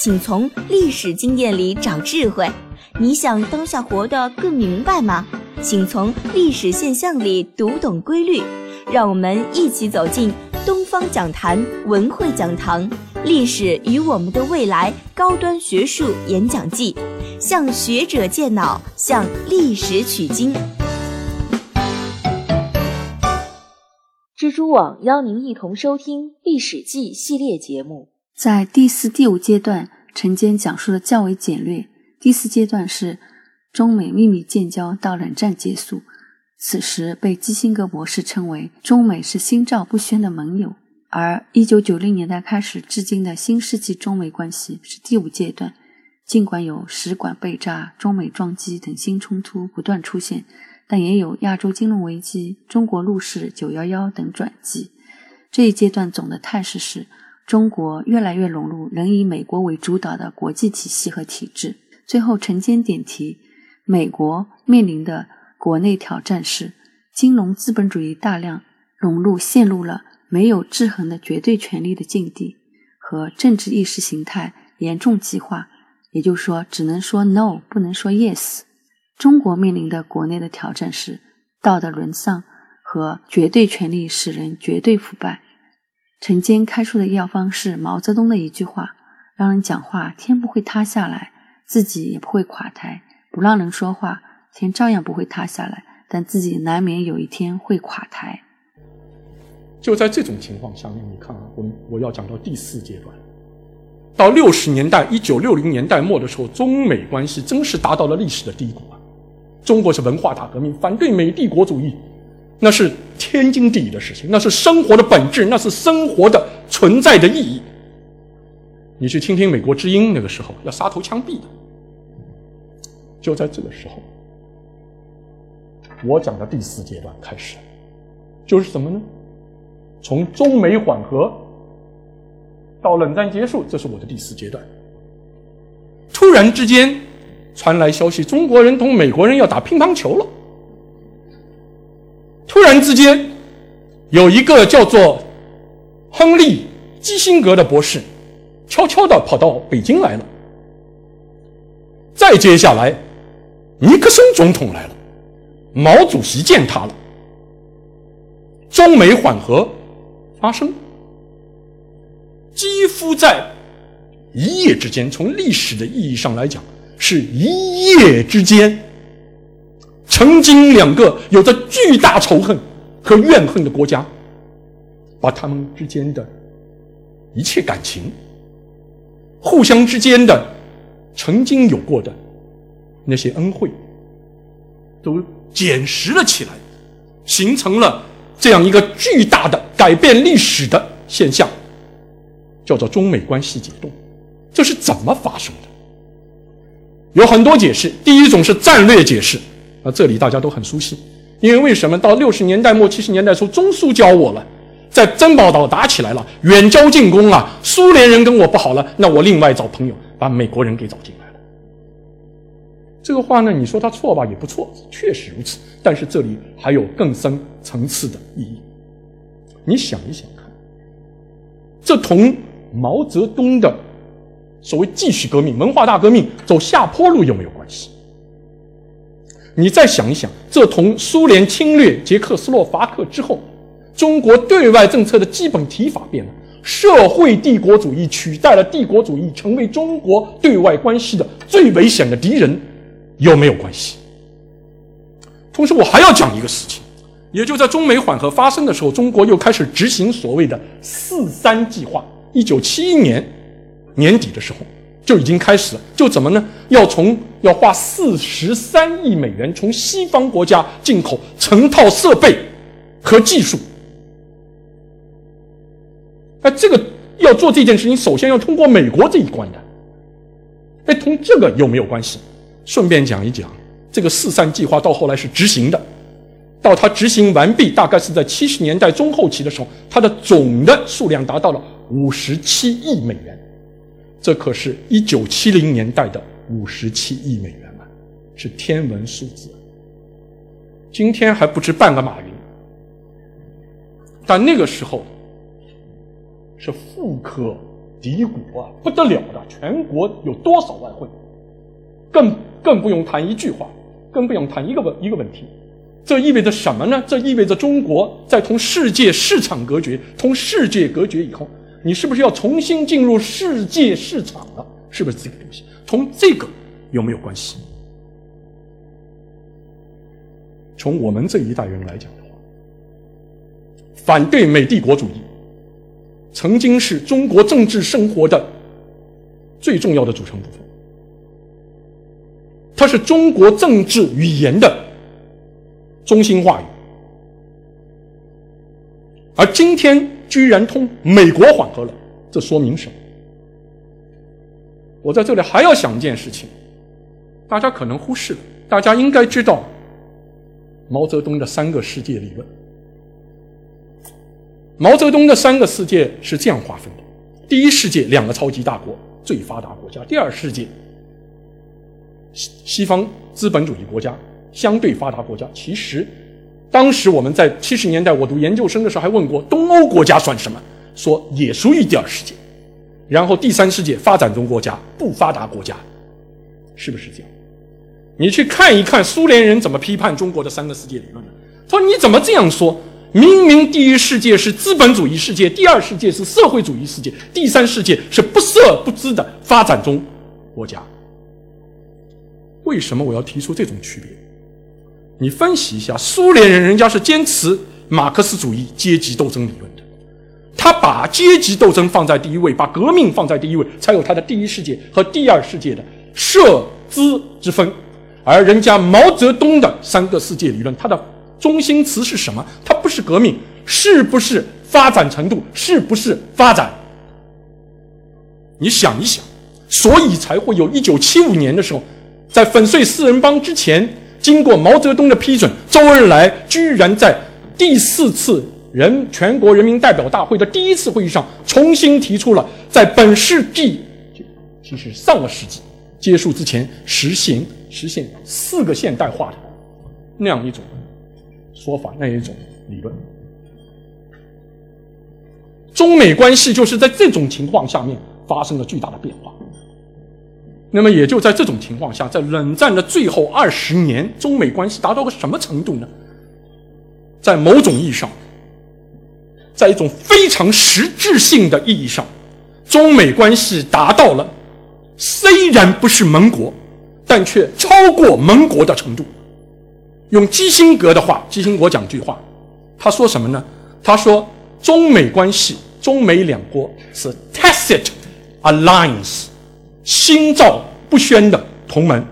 请从历史经验里找智慧。你想当下活得更明白吗？请从历史现象里读懂规律。让我们一起走进东方讲坛文汇讲堂《历史与我们的未来》高端学术演讲季，向学者借脑，向历史取经。蜘蛛网邀您一同收听《历史记》系列节目。在第四、第五阶段，陈坚讲述的较为简略。第四阶段是中美秘密建交到冷战结束，此时被基辛格博士称为中美是心照不宣的盟友。而一九九零年代开始至今的新世纪中美关系是第五阶段。尽管有使馆被炸、中美撞击等新冲突不断出现。但也有亚洲金融危机、中国陆氏九幺幺等转机。这一阶段总的态势是，中国越来越融入仍以美国为主导的国际体系和体制。最后，陈坚点题：美国面临的国内挑战是，金融资本主义大量融入，陷入了没有制衡的绝对权力的境地，和政治意识形态严重极化。也就是说，只能说 no，不能说 yes。中国面临的国内的挑战是道德沦丧和绝对权力使人绝对腐败。陈坚开出的药方是毛泽东的一句话：“让人讲话，天不会塌下来，自己也不会垮台；不让人说话，天照样不会塌下来，但自己难免有一天会垮台。”就在这种情况下面，你看啊，我我要讲到第四阶段，到六十年代，一九六零年代末的时候，中美关系真是达到了历史的低谷啊。中国是文化大革命，反对美帝国主义，那是天经地义的事情，那是生活的本质，那是生活的存在的意义。你去听听美国之音，那个时候要杀头枪毙的。就在这个时候，我讲的第四阶段开始，就是什么呢？从中美缓和到冷战结束，这是我的第四阶段。突然之间。传来消息，中国人同美国人要打乒乓球了。突然之间，有一个叫做亨利·基辛格的博士，悄悄地跑到北京来了。再接下来，尼克松总统来了，毛主席见他了。中美缓和发生，几乎在一夜之间，从历史的意义上来讲。是一夜之间，曾经两个有着巨大仇恨和怨恨的国家，把他们之间的一切感情、互相之间的曾经有过的那些恩惠，都捡拾了起来，形成了这样一个巨大的改变历史的现象，叫做中美关系解冻。这是怎么发生的？有很多解释，第一种是战略解释，这里大家都很熟悉，因为为什么到六十年代末七十年代初，中苏交我了，在珍宝岛打起来了，远交近攻啊，苏联人跟我不好了，那我另外找朋友把美国人给找进来了。这个话呢，你说他错吧，也不错，确实如此。但是这里还有更深层次的意义，你想一想看，这同毛泽东的。所谓继续革命、文化大革命走下坡路有没有关系？你再想一想，这同苏联侵略捷克斯洛伐克之后，中国对外政策的基本提法变了，社会帝国主义取代了帝国主义，成为中国对外关系的最危险的敌人，有没有关系？同时，我还要讲一个事情，也就在中美缓和发生的时候，中国又开始执行所谓的“四三计划”。一九七一年。年底的时候就已经开始了，就怎么呢？要从要花四十三亿美元从西方国家进口成套设备和技术。那这个要做这件事情，首先要通过美国这一关的。哎，同这个有没有关系？顺便讲一讲，这个四三计划到后来是执行的，到它执行完毕，大概是在七十年代中后期的时候，它的总的数量达到了五十七亿美元，这可是一九七零年代的五十七亿美元啊，是天文数字。今天还不值半个马云，但那个时候是富可敌国啊，不得了的，全国有多少外汇？更更不用谈一句话，更不用谈一个问一个问题。这意味着什么呢？这意味着中国在同世界市场隔绝、同世界隔绝以后，你是不是要重新进入世界市场了？是不是这个东西？同这个有没有关系？从我们这一代人来讲的话，反对美帝国主义，曾经是中国政治生活的最重要的组成部分。它是中国政治语言的中心话语，而今天居然通美国缓和了，这说明什么？我在这里还要想一件事情，大家可能忽视了，大家应该知道。毛泽东的三个世界理论，毛泽东的三个世界是这样划分的：第一世界，两个超级大国，最发达国家；第二世界，西西方资本主义国家，相对发达国家。其实，当时我们在七十年代我读研究生的时候还问过，东欧国家算什么？说也属于第二世界。然后第三世界，发展中国家、不发达国家，是不是这样？你去看一看苏联人怎么批判中国的三个世界理论的。他说：“你怎么这样说？明明第一世界是资本主义世界，第二世界是社会主义世界，第三世界是不色不知的发展中国家。为什么我要提出这种区别？你分析一下，苏联人人家是坚持马克思主义阶级斗争理论的，他把阶级斗争放在第一位，把革命放在第一位，才有他的第一世界和第二世界的社资之分。”而人家毛泽东的三个世界理论，它的中心词是什么？它不是革命，是不是发展程度？是不是发展？你想一想，所以才会有一九七五年的时候，在粉碎四人帮之前，经过毛泽东的批准，周恩来居然在第四次人全国人民代表大会的第一次会议上，重新提出了在本世纪，其实上个世纪结束之前实行。实现四个现代化的那样一种说法，那一种理论。中美关系就是在这种情况下面发生了巨大的变化。那么也就在这种情况下，在冷战的最后二十年，中美关系达到个什么程度呢？在某种意义上，在一种非常实质性的意义上，中美关系达到了虽然不是盟国。但却超过盟国的程度。用基辛格的话，基辛格讲句话，他说什么呢？他说：“中美关系，中美两国是 tacit alliance，心照不宣的同门。”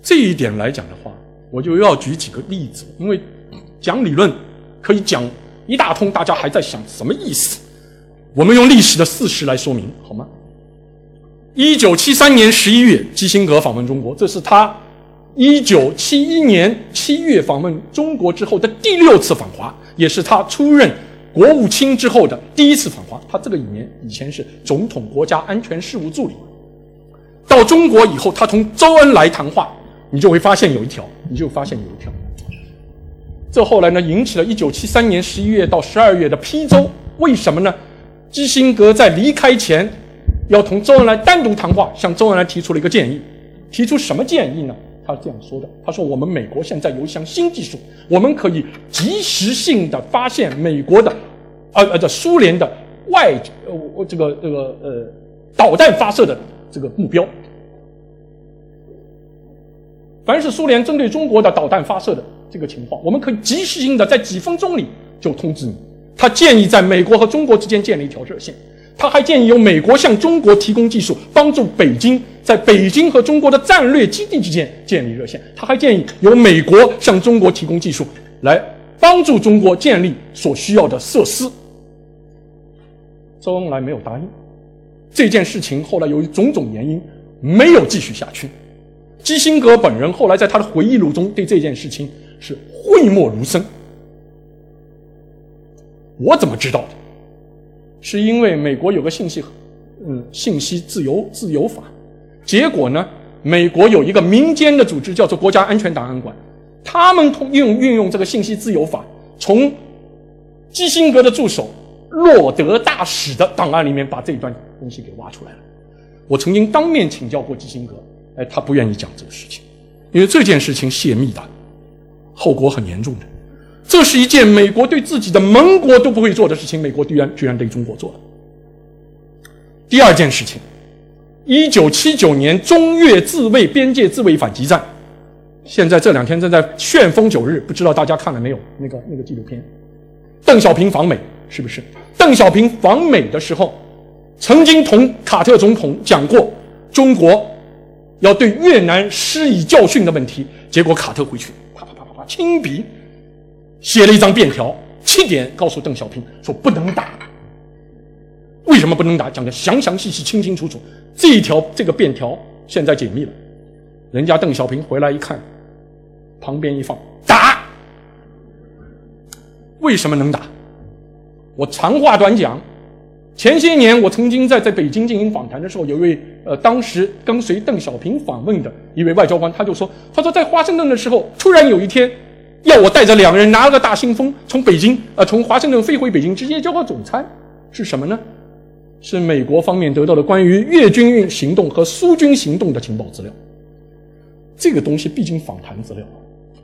这一点来讲的话，我就要举几个例子，因为讲理论可以讲一大通，大家还在想什么意思。我们用历史的事实来说明好吗？一九七三年十一月，基辛格访问中国，这是他一九七一年七月访问中国之后的第六次访华，也是他出任国务卿之后的第一次访华。他这个一年以前是总统国家安全事务助理，到中国以后，他同周恩来谈话，你就会发现有一条，你就发现有一条，这后来呢引起了一九七三年十一月到十二月的批州，为什么呢？基辛格在离开前，要同周恩来单独谈话，向周恩来提出了一个建议。提出什么建议呢？他这样说的：“他说，我们美国现在有一项新技术，我们可以及时性的发现美国的，呃呃，这苏联的外呃这个这个呃导弹发射的这个目标。凡是苏联针对中国的导弹发射的这个情况，我们可以及时性的在几分钟里就通知你。”他建议在美国和中国之间建立一条热线，他还建议由美国向中国提供技术，帮助北京在北京和中国的战略基地之间建立热线。他还建议由美国向中国提供技术，来帮助中国建立所需要的设施。周恩来没有答应。这件事情后来由于种种原因没有继续下去。基辛格本人后来在他的回忆录中对这件事情是讳莫如深。我怎么知道的？是因为美国有个信息，嗯，信息自由自由法。结果呢，美国有一个民间的组织叫做国家安全档案馆，他们通用运用这个信息自由法，从基辛格的助手洛德大使的档案里面把这一段东西给挖出来了。我曾经当面请教过基辛格，哎，他不愿意讲这个事情，因为这件事情泄密的，后果很严重的。这是一件美国对自己的盟国都不会做的事情，美国居然居然对中国做了。第二件事情，一九七九年中越自卫边界自卫反击战，现在这两天正在旋风九日，不知道大家看了没有？那个那个纪录片，邓小平访美是不是？邓小平访美的时候，曾经同卡特总统讲过中国要对越南施以教训的问题，结果卡特回去啪啪啪啪啪亲笔。写了一张便条，七点告诉邓小平说不能打。为什么不能打？讲的详详细细、清清楚楚。这一条这个便条现在解密了，人家邓小平回来一看，旁边一放打。为什么能打？我长话短讲。前些年我曾经在在北京进行访谈的时候，有一位呃当时跟随邓小平访问的一位外交官，他就说：“他说在华盛顿的时候，突然有一天。”要我带着两个人拿了个大信封从北京呃从华盛顿飞回北京直接交给总参是什么呢？是美国方面得到的关于越军运行动和苏军行动的情报资料。这个东西毕竟访谈资料，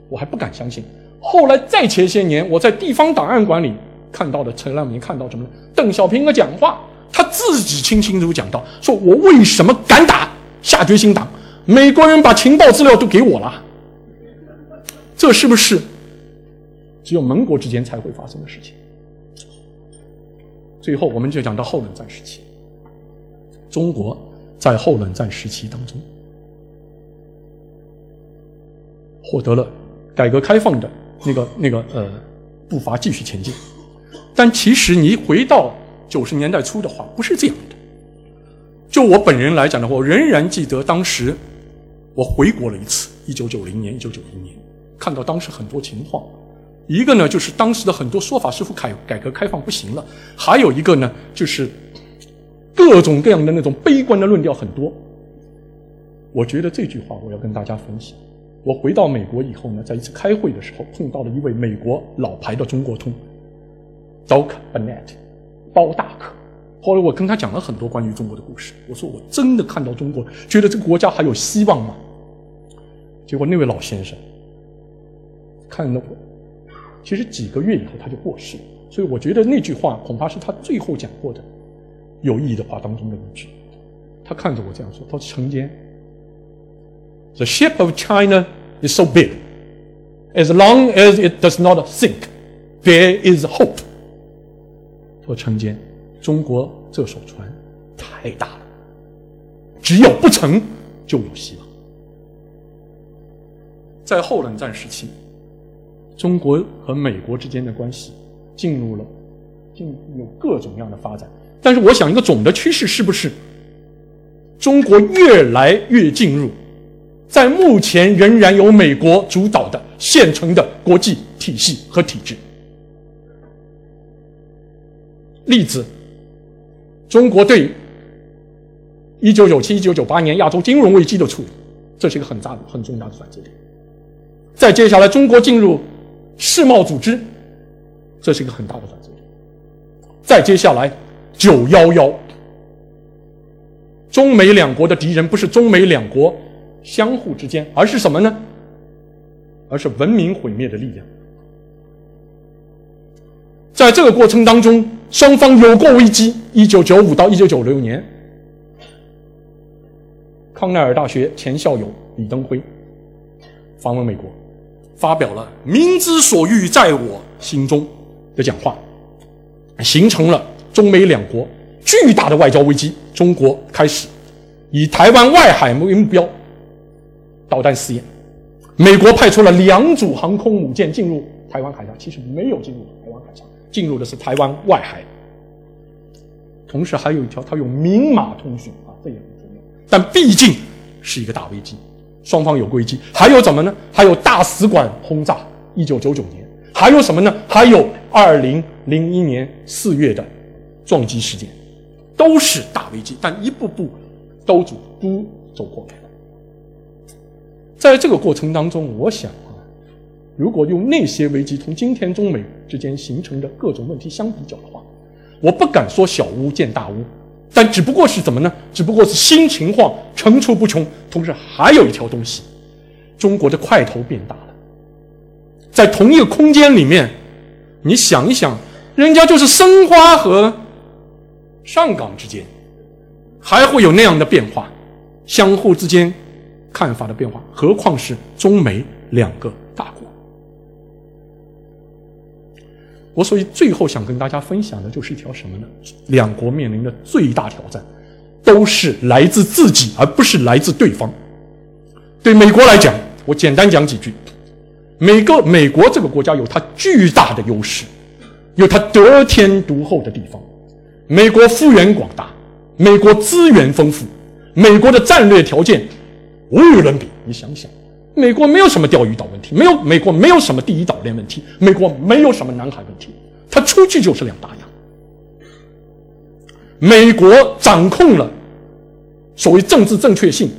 我还不敢相信。后来再前些年我在地方档案馆里看到的陈亮明看到什么呢？邓小平的讲话，他自己清清楚楚讲到，说我为什么敢打，下决心打，美国人把情报资料都给我了。这是不是只有盟国之间才会发生的事情？最后，我们就讲到后冷战时期。中国在后冷战时期当中获得了改革开放的那个那个呃步伐继续前进，但其实你回到九十年代初的话，不是这样的。就我本人来讲的话，我仍然记得当时我回国了一次，一九九零年、一九九一年。看到当时很多情况，一个呢就是当时的很多说法似乎改改革开放不行了，还有一个呢就是各种各样的那种悲观的论调很多。我觉得这句话我要跟大家分享。我回到美国以后呢，在一次开会的时候碰到了一位美国老牌的中国通，Doc Bennett，包大可。后来我跟他讲了很多关于中国的故事。我说我真的看到中国，觉得这个国家还有希望吗？结果那位老先生。看了我，其实几个月以后他就过世了，所以我觉得那句话恐怕是他最后讲过的有意义的话当中的一句。他看着我这样说：“他说陈坚，The ship of China is so big, as long as it does not sink, there is hope。”说陈坚，中国这艘船太大了，只要不沉就有希望。在后冷战时期。中国和美国之间的关系进入了进有各种各样的发展，但是我想一个总的趋势是不是中国越来越进入在目前仍然由美国主导的现成的国际体系和体制？例子：中国对一九九七、一九九八年亚洲金融危机的处理，这是一个很大的、很重大的转折点。再接下来，中国进入。世贸组织，这是一个很大的转折点。再接下来，九幺幺，中美两国的敌人不是中美两国相互之间，而是什么呢？而是文明毁灭的力量。在这个过程当中，双方有过危机。一九九五到一九九六年，康奈尔大学前校友李登辉访问美国。发表了“民之所欲，在我心中”的讲话，形成了中美两国巨大的外交危机。中国开始以台湾外海为目标导弹试验，美国派出了两组航空母舰进入台湾海峡，其实没有进入台湾海峡，进入的是台湾外海。同时还有一条，它有明码通讯啊，这也很重要。但毕竟是一个大危机，双方有危机，还有怎么呢？还有大使馆轰炸，一九九九年，还有什么呢？还有二零零一年四月的撞击事件，都是大危机，但一步步都走都走过来了。在这个过程当中，我想啊，如果用那些危机同今天中美之间形成的各种问题相比较的话，我不敢说小巫见大巫，但只不过是怎么呢？只不过是新情况层出不穷。同时还有一条东西，中国的块头变大了，在同一个空间里面，你想一想，人家就是申花和上港之间，还会有那样的变化，相互之间。看法的变化，何况是中美两个大国？我所以最后想跟大家分享的就是一条什么呢？两国面临的最大挑战，都是来自自己，而不是来自对方。对美国来讲，我简单讲几句：每个美国这个国家有它巨大的优势，有它得天独厚的地方。美国幅员广大，美国资源丰富，美国的战略条件。无与伦比，你想想，美国没有什么钓鱼岛问题，没有美国没有什么第一岛链问题，美国没有什么南海问题，它出去就是两大洋。美国掌控了所谓政治正确性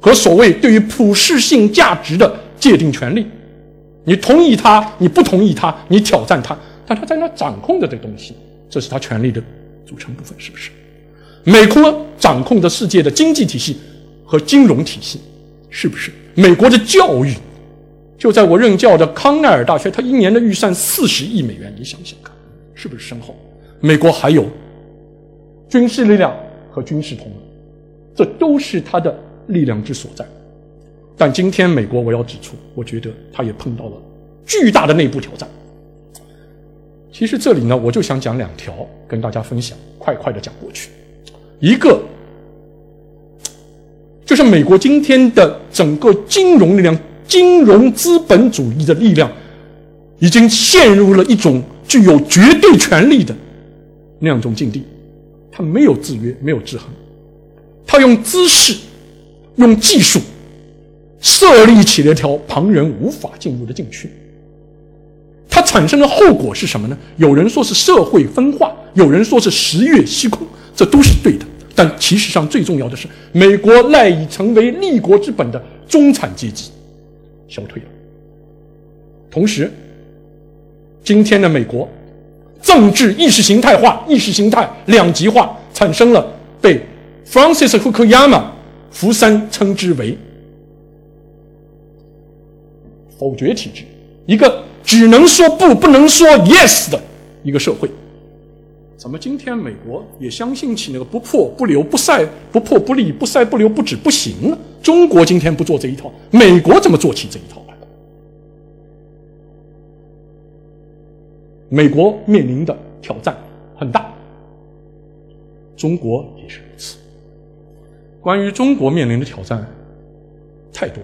和所谓对于普世性价值的界定权利，你同意他，你不同意他，你挑战他，但他在那掌控着这东西，这是他权力的组成部分，是不是？美国掌控着世界的经济体系。和金融体系，是不是？美国的教育，就在我任教的康奈尔大学，它一年的预算四十亿美元，你想想看，是不是深厚？美国还有军事力量和军事同盟，这都是它的力量之所在。但今天美国，我要指出，我觉得它也碰到了巨大的内部挑战。其实这里呢，我就想讲两条，跟大家分享，快快的讲过去，一个。就是美国今天的整个金融力量、金融资本主义的力量，已经陷入了一种具有绝对权力的那样一种境地。它没有制约，没有制衡，它用姿势、用技术设立起了一条旁人无法进入的禁区。它产生的后果是什么呢？有人说是社会分化，有人说是十月虚空，这都是对的。但其实上最重要的是，美国赖以成为立国之本的中产阶级消退了。同时，今天的美国政治意识形态化、意识形态两极化，产生了被 Francis Fukuyama 福山称之为否决体制，一个只能说不、不能说 yes 的一个社会。怎么今天美国也相信起那个不破不留不晒不破不立不晒不留不止不行了？中国今天不做这一套，美国怎么做起这一套来？美国面临的挑战很大，中国也是如此。关于中国面临的挑战太多，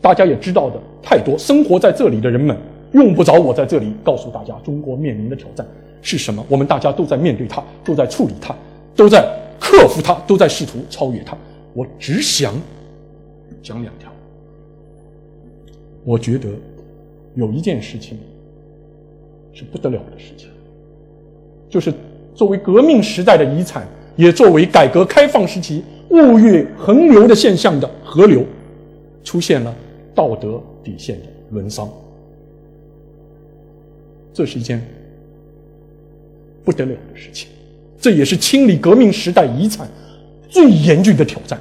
大家也知道的太多。生活在这里的人们用不着我在这里告诉大家，中国面临的挑战。是什么？我们大家都在面对它，都在处理它，都在克服它，都在试图超越它。我只想讲两条。我觉得有一件事情是不得了的事情，就是作为革命时代的遗产，也作为改革开放时期物欲横流的现象的河流，出现了道德底线的沦丧。这是一件。不得了的事情，这也是清理革命时代遗产最严峻的挑战。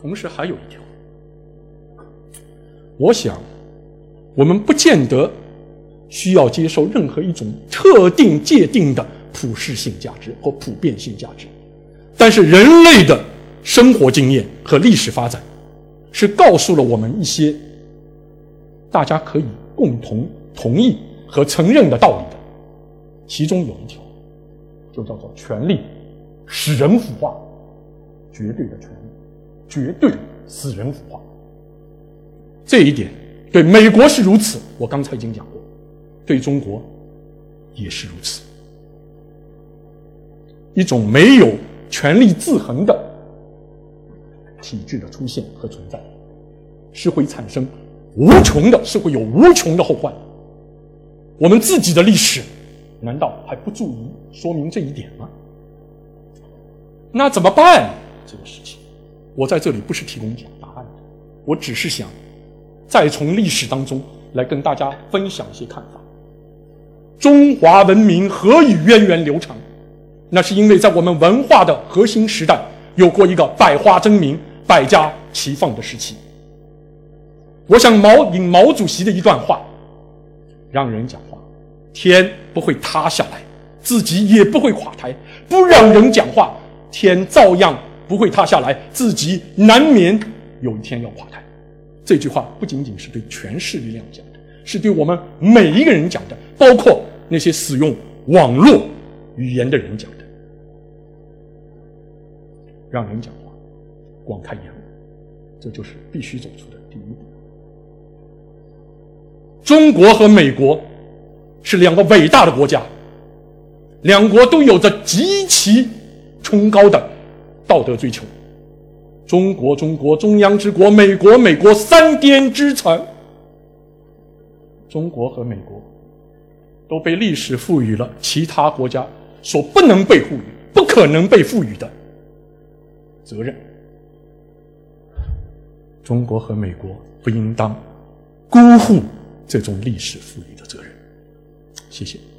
同时还有一条，我想，我们不见得需要接受任何一种特定界定的普适性价值或普遍性价值，但是人类的生活经验和历史发展，是告诉了我们一些大家可以共同同意和承认的道理。其中有一条，就叫做权力使人腐化，绝对的权力绝对使人腐化。这一点对美国是如此，我刚才已经讲过，对中国也是如此。一种没有权力制衡的体制的出现和存在，是会产生无穷的，是会有无穷的后患。我们自己的历史，难道还不足以说明这一点吗？那怎么办？这个事情，我在这里不是提供答案，我只是想再从历史当中来跟大家分享一些看法。中华文明何以源远流长？那是因为在我们文化的核心时代，有过一个百花争鸣、百家齐放的时期。我想毛引毛主席的一段话。让人讲，天不会塌下来，自己也不会垮台；不让人讲话，天照样不会塌下来，自己难免有一天要垮台。这句话不仅仅是对权势力量讲的，是对我们每一个人讲的，包括那些使用网络语言的人讲的。让人讲话，广开言路，这就是必须走出的第一步。中国和美国是两个伟大的国家，两国都有着极其崇高的道德追求。中国，中国，中央之国；美国，美国，三颠之城。中国和美国都被历史赋予了其他国家所不能被赋予、不可能被赋予的责任。中国和美国不应当辜负。这种历史赋予，谢谢。